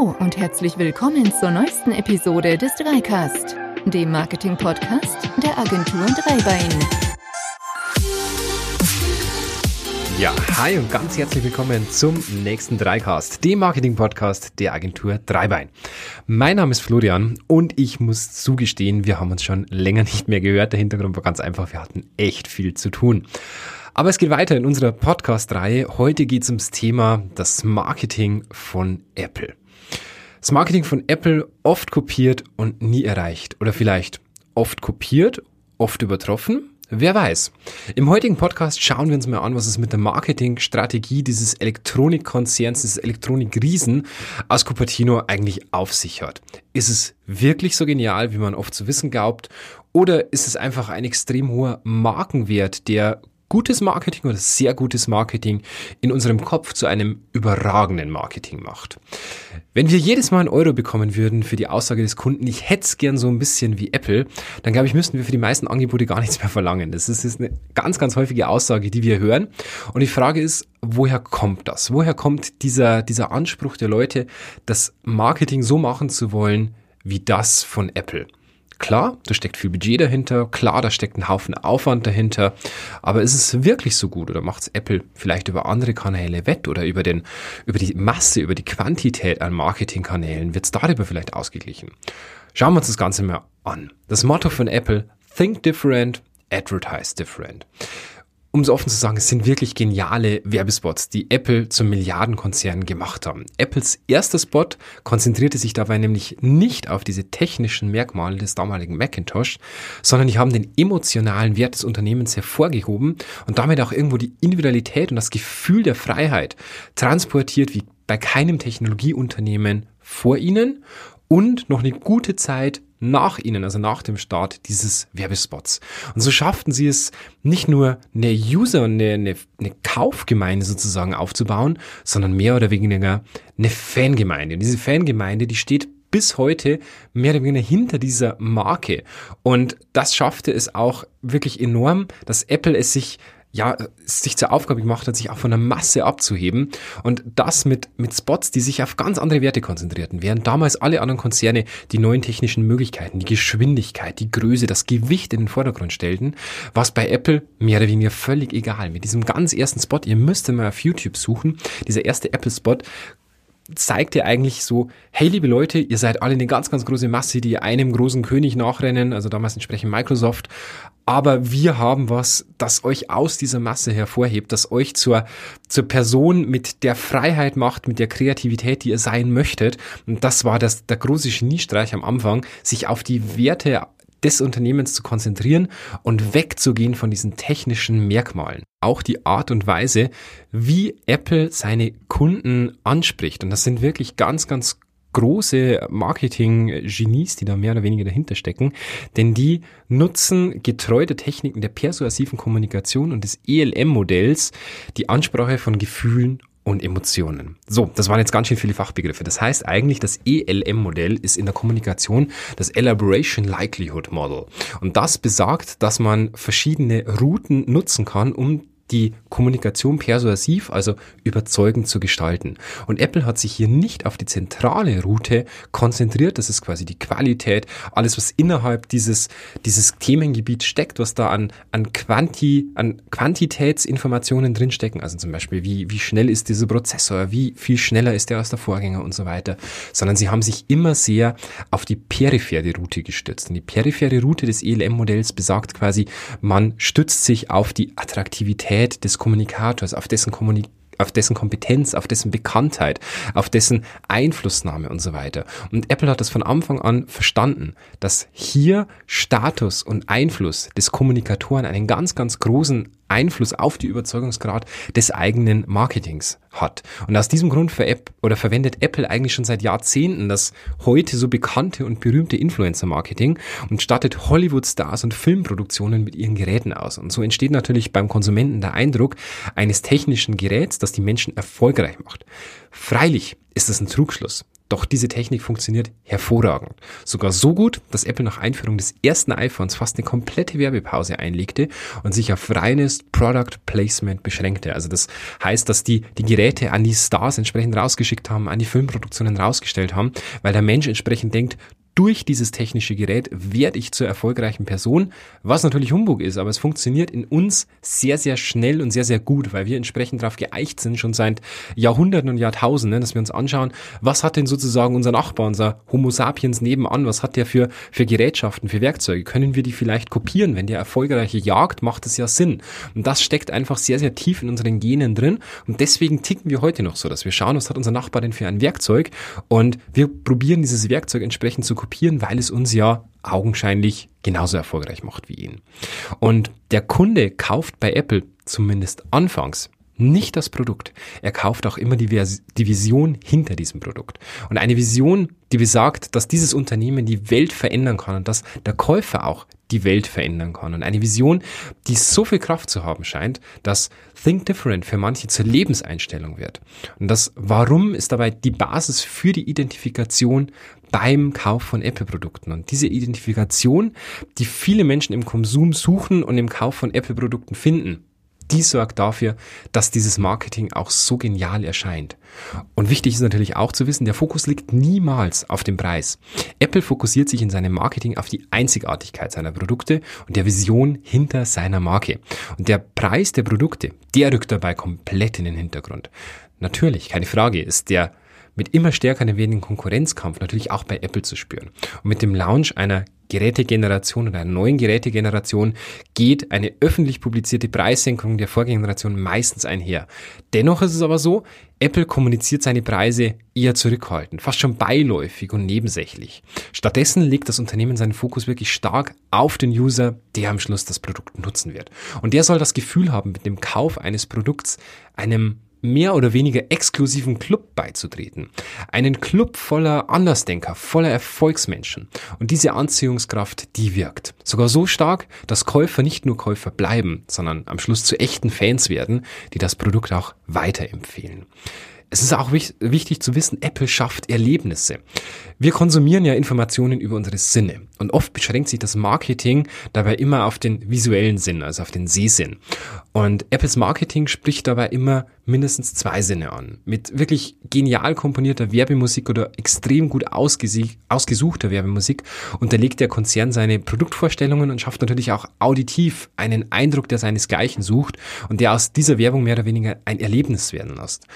Und herzlich willkommen zur neuesten Episode des Dreicast, dem Marketing-Podcast der Agentur Dreibein. Ja, hi und ganz herzlich willkommen zum nächsten Dreicast, dem Marketing-Podcast der Agentur Dreibein. Mein Name ist Florian und ich muss zugestehen, wir haben uns schon länger nicht mehr gehört. Der Hintergrund war ganz einfach, wir hatten echt viel zu tun. Aber es geht weiter in unserer Podcast-Reihe. Heute geht es ums Thema das Marketing von Apple. Das Marketing von Apple oft kopiert und nie erreicht. Oder vielleicht oft kopiert, oft übertroffen. Wer weiß. Im heutigen Podcast schauen wir uns mal an, was es mit der Marketingstrategie dieses Elektronikkonzerns, dieses Elektronikriesen aus Cupertino eigentlich auf sich hat. Ist es wirklich so genial, wie man oft zu wissen glaubt? Oder ist es einfach ein extrem hoher Markenwert, der gutes Marketing oder sehr gutes Marketing in unserem Kopf zu einem überragenden Marketing macht. Wenn wir jedes Mal einen Euro bekommen würden für die Aussage des Kunden, ich hätte es gern so ein bisschen wie Apple, dann glaube ich, müssten wir für die meisten Angebote gar nichts mehr verlangen. Das ist, eine ganz, ganz häufige Aussage, die wir hören. Und die Frage ist, woher kommt das? Woher kommt dieser, dieser Anspruch der Leute, das Marketing so machen zu wollen, wie das von Apple? Klar, da steckt viel Budget dahinter, klar, da steckt ein Haufen Aufwand dahinter, aber ist es wirklich so gut oder macht es Apple vielleicht über andere Kanäle wett oder über, den, über die Masse, über die Quantität an Marketingkanälen, wird es darüber vielleicht ausgeglichen? Schauen wir uns das Ganze mal an. Das Motto von Apple, Think Different, Advertise Different um es offen zu sagen, es sind wirklich geniale Werbespots, die Apple zum Milliardenkonzern gemacht haben. Apples erster Spot konzentrierte sich dabei nämlich nicht auf diese technischen Merkmale des damaligen Macintosh, sondern die haben den emotionalen Wert des Unternehmens hervorgehoben und damit auch irgendwo die Individualität und das Gefühl der Freiheit transportiert wie bei keinem Technologieunternehmen vor ihnen und noch eine gute Zeit nach ihnen, also nach dem Start dieses Werbespots. Und so schafften sie es, nicht nur eine User- und eine, eine, eine Kaufgemeinde sozusagen aufzubauen, sondern mehr oder weniger eine Fangemeinde. Und diese Fangemeinde, die steht bis heute mehr oder weniger hinter dieser Marke. Und das schaffte es auch wirklich enorm, dass Apple es sich ja, sich zur Aufgabe gemacht hat, sich auch von der Masse abzuheben und das mit, mit Spots, die sich auf ganz andere Werte konzentrierten, während damals alle anderen Konzerne die neuen technischen Möglichkeiten, die Geschwindigkeit, die Größe, das Gewicht in den Vordergrund stellten, was bei Apple mehr oder weniger völlig egal. Mit diesem ganz ersten Spot, ihr müsst mal auf YouTube suchen, dieser erste Apple-Spot, zeigt ja eigentlich so, hey liebe Leute, ihr seid alle eine ganz, ganz große Masse, die einem großen König nachrennen, also damals entsprechend Microsoft, aber wir haben was, das euch aus dieser Masse hervorhebt, das euch zur, zur Person mit der Freiheit macht, mit der Kreativität, die ihr sein möchtet. Und das war das, der große Geniestreich am Anfang, sich auf die Werte des Unternehmens zu konzentrieren und wegzugehen von diesen technischen Merkmalen. Auch die Art und Weise, wie Apple seine Kunden anspricht. Und das sind wirklich ganz, ganz große Marketing-Genies, die da mehr oder weniger dahinter stecken, denn die nutzen getreu der Techniken der persuasiven Kommunikation und des ELM-Modells die Ansprache von Gefühlen und Emotionen. So, das waren jetzt ganz schön viele Fachbegriffe. Das heißt eigentlich, das ELM-Modell ist in der Kommunikation das Elaboration Likelihood Model. Und das besagt, dass man verschiedene Routen nutzen kann, um die Kommunikation persuasiv, also überzeugend zu gestalten. Und Apple hat sich hier nicht auf die zentrale Route konzentriert, das ist quasi die Qualität, alles was innerhalb dieses, dieses Themengebiet steckt, was da an, an, Quanti, an Quantitätsinformationen drinstecken, also zum Beispiel wie, wie schnell ist dieser Prozessor, wie viel schneller ist der als der Vorgänger und so weiter, sondern sie haben sich immer sehr auf die periphere Route gestützt. Und die periphere Route des ELM-Modells besagt quasi, man stützt sich auf die Attraktivität Qualität des Kommunikators, auf dessen Kommunik auf dessen Kompetenz, auf dessen Bekanntheit, auf dessen Einflussnahme und so weiter. Und Apple hat das von Anfang an verstanden, dass hier Status und Einfluss des Kommunikatoren einen ganz, ganz großen Einfluss auf die Überzeugungsgrad des eigenen Marketings hat. Und aus diesem Grund ver verwendet Apple eigentlich schon seit Jahrzehnten das heute so bekannte und berühmte Influencer-Marketing und startet Hollywood-Stars und Filmproduktionen mit ihren Geräten aus. Und so entsteht natürlich beim Konsumenten der Eindruck eines technischen Geräts, das die Menschen erfolgreich macht. Freilich ist das ein Trugschluss. Doch diese Technik funktioniert hervorragend. Sogar so gut, dass Apple nach Einführung des ersten iPhones fast eine komplette Werbepause einlegte und sich auf reines Product Placement beschränkte. Also das heißt, dass die die Geräte an die Stars entsprechend rausgeschickt haben, an die Filmproduktionen rausgestellt haben, weil der Mensch entsprechend denkt, durch dieses technische Gerät werde ich zur erfolgreichen Person, was natürlich Humbug ist, aber es funktioniert in uns sehr, sehr schnell und sehr, sehr gut, weil wir entsprechend darauf geeicht sind, schon seit Jahrhunderten und Jahrtausenden, dass wir uns anschauen, was hat denn sozusagen unser Nachbar, unser Homo sapiens nebenan, was hat der für, für Gerätschaften, für Werkzeuge? Können wir die vielleicht kopieren? Wenn der erfolgreiche jagt, macht es ja Sinn. Und das steckt einfach sehr, sehr tief in unseren Genen drin und deswegen ticken wir heute noch so, dass wir schauen, was hat unser Nachbar denn für ein Werkzeug und wir probieren dieses Werkzeug entsprechend zu kopieren, weil es uns ja augenscheinlich genauso erfolgreich macht wie ihn. Und der Kunde kauft bei Apple zumindest anfangs nicht das Produkt. Er kauft auch immer die, die, Vision hinter diesem Produkt. Und eine Vision, die besagt, dass dieses Unternehmen die Welt verändern kann und dass der Käufer auch die Welt verändern kann. Und eine Vision, die so viel Kraft zu haben scheint, dass Think Different für manche zur Lebenseinstellung wird. Und das Warum ist dabei die Basis für die Identifikation beim Kauf von Apple-Produkten. Und diese Identifikation, die viele Menschen im Konsum suchen und im Kauf von Apple-Produkten finden, die sorgt dafür, dass dieses Marketing auch so genial erscheint. Und wichtig ist natürlich auch zu wissen, der Fokus liegt niemals auf dem Preis. Apple fokussiert sich in seinem Marketing auf die Einzigartigkeit seiner Produkte und der Vision hinter seiner Marke. Und der Preis der Produkte, der rückt dabei komplett in den Hintergrund. Natürlich, keine Frage, ist der mit immer stärker werdenden Konkurrenzkampf natürlich auch bei Apple zu spüren. Und mit dem Launch einer Gerätegeneration oder einer neuen Gerätegeneration geht eine öffentlich publizierte Preissenkung der Vorgeneration meistens einher. Dennoch ist es aber so, Apple kommuniziert seine Preise eher zurückhaltend, fast schon beiläufig und nebensächlich. Stattdessen legt das Unternehmen seinen Fokus wirklich stark auf den User, der am Schluss das Produkt nutzen wird. Und der soll das Gefühl haben, mit dem Kauf eines Produkts einem mehr oder weniger exklusiven Club beizutreten. Einen Club voller Andersdenker, voller Erfolgsmenschen. Und diese Anziehungskraft, die wirkt. Sogar so stark, dass Käufer nicht nur Käufer bleiben, sondern am Schluss zu echten Fans werden, die das Produkt auch weiterempfehlen. Es ist auch wichtig zu wissen, Apple schafft Erlebnisse. Wir konsumieren ja Informationen über unsere Sinne und oft beschränkt sich das Marketing dabei immer auf den visuellen Sinn, also auf den Sehsinn. Und Apples Marketing spricht dabei immer mindestens zwei Sinne an. Mit wirklich genial komponierter Werbemusik oder extrem gut ausgesuchter Werbemusik unterlegt der Konzern seine Produktvorstellungen und schafft natürlich auch auditiv einen Eindruck, der seinesgleichen sucht und der aus dieser Werbung mehr oder weniger ein Erlebnis werden lässt.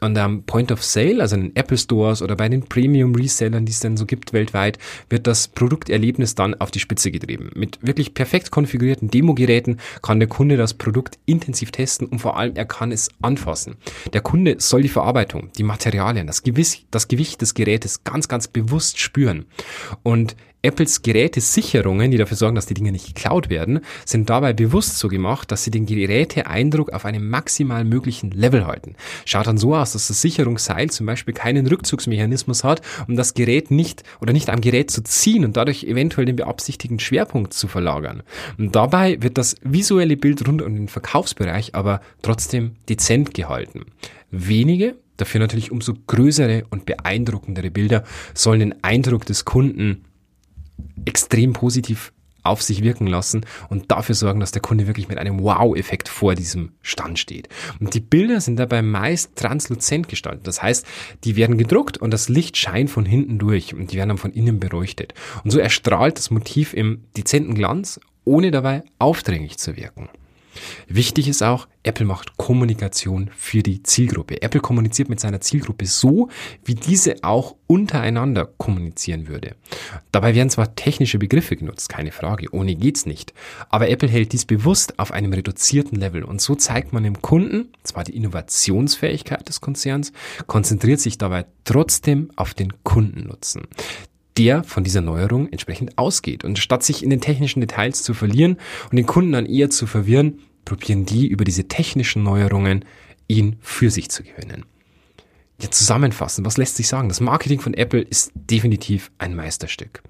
Und am Point of Sale, also in den Apple Stores oder bei den Premium Resellern, die es denn so gibt weltweit, wird das Produkterlebnis dann auf die Spitze getrieben. Mit wirklich perfekt konfigurierten Demogeräten kann der Kunde das Produkt intensiv testen und vor allem er kann es anfassen. Der Kunde soll die Verarbeitung, die Materialien, das Gewicht, das Gewicht des Gerätes ganz, ganz bewusst spüren. Und Apples Gerätesicherungen, die dafür sorgen, dass die Dinge nicht geklaut werden, sind dabei bewusst so gemacht, dass sie den Geräteeindruck auf einem maximal möglichen Level halten. Schaut dann so aus, dass das Sicherungsseil zum Beispiel keinen Rückzugsmechanismus hat, um das Gerät nicht oder nicht am Gerät zu ziehen und dadurch eventuell den beabsichtigten Schwerpunkt zu verlagern. Und dabei wird das visuelle Bild rund um den Verkaufsbereich aber trotzdem dezent gehalten. Wenige, dafür natürlich umso größere und beeindruckendere Bilder sollen den Eindruck des Kunden extrem positiv auf sich wirken lassen und dafür sorgen, dass der Kunde wirklich mit einem Wow-Effekt vor diesem Stand steht. Und die Bilder sind dabei meist transluzent gestaltet. Das heißt, die werden gedruckt und das Licht scheint von hinten durch und die werden dann von innen beleuchtet. Und so erstrahlt das Motiv im dezenten Glanz, ohne dabei aufdringlich zu wirken. Wichtig ist auch, Apple macht Kommunikation für die Zielgruppe. Apple kommuniziert mit seiner Zielgruppe so, wie diese auch untereinander kommunizieren würde. Dabei werden zwar technische Begriffe genutzt, keine Frage, ohne geht's nicht. Aber Apple hält dies bewusst auf einem reduzierten Level und so zeigt man dem Kunden zwar die Innovationsfähigkeit des Konzerns, konzentriert sich dabei trotzdem auf den Kundennutzen der von dieser Neuerung entsprechend ausgeht. Und statt sich in den technischen Details zu verlieren und den Kunden dann eher zu verwirren, probieren die über diese technischen Neuerungen ihn für sich zu gewinnen. Ja, zusammenfassen, was lässt sich sagen? Das Marketing von Apple ist definitiv ein Meisterstück.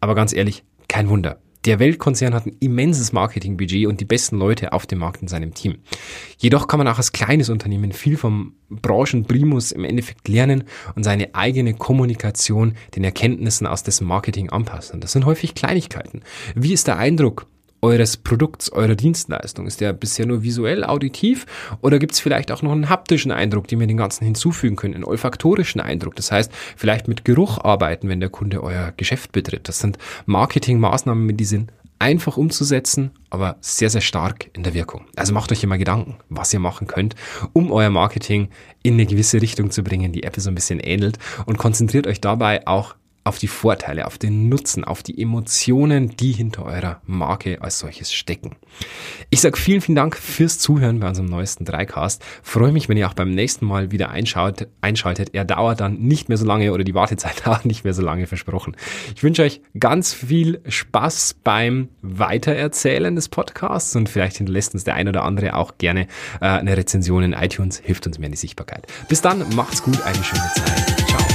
Aber ganz ehrlich, kein Wunder. Der Weltkonzern hat ein immenses Marketingbudget und die besten Leute auf dem Markt in seinem Team. Jedoch kann man auch als kleines Unternehmen viel vom Branchenprimus im Endeffekt lernen und seine eigene Kommunikation den Erkenntnissen aus dessen Marketing anpassen. Das sind häufig Kleinigkeiten. Wie ist der Eindruck eures Produkts, eurer Dienstleistung? Ist der bisher nur visuell auditiv oder gibt es vielleicht auch noch einen haptischen Eindruck, den wir den ganzen hinzufügen können, einen olfaktorischen Eindruck? Das heißt, vielleicht mit Geruch arbeiten, wenn der Kunde euer Geschäft betritt. Das sind Marketingmaßnahmen, die sind einfach umzusetzen, aber sehr, sehr stark in der Wirkung. Also macht euch immer Gedanken, was ihr machen könnt, um euer Marketing in eine gewisse Richtung zu bringen, die App so ein bisschen ähnelt und konzentriert euch dabei auch auf die Vorteile, auf den Nutzen, auf die Emotionen, die hinter eurer Marke als solches stecken. Ich sage vielen, vielen Dank fürs Zuhören bei unserem neuesten Dreicast. Freue mich, wenn ihr auch beim nächsten Mal wieder einschaut, einschaltet. Er dauert dann nicht mehr so lange oder die Wartezeit dauert nicht mehr so lange versprochen. Ich wünsche euch ganz viel Spaß beim Weitererzählen des Podcasts und vielleicht hinterlässt uns der ein oder andere auch gerne äh, eine Rezension in iTunes, hilft uns mehr in die Sichtbarkeit. Bis dann, macht's gut, eine schöne Zeit. Ciao.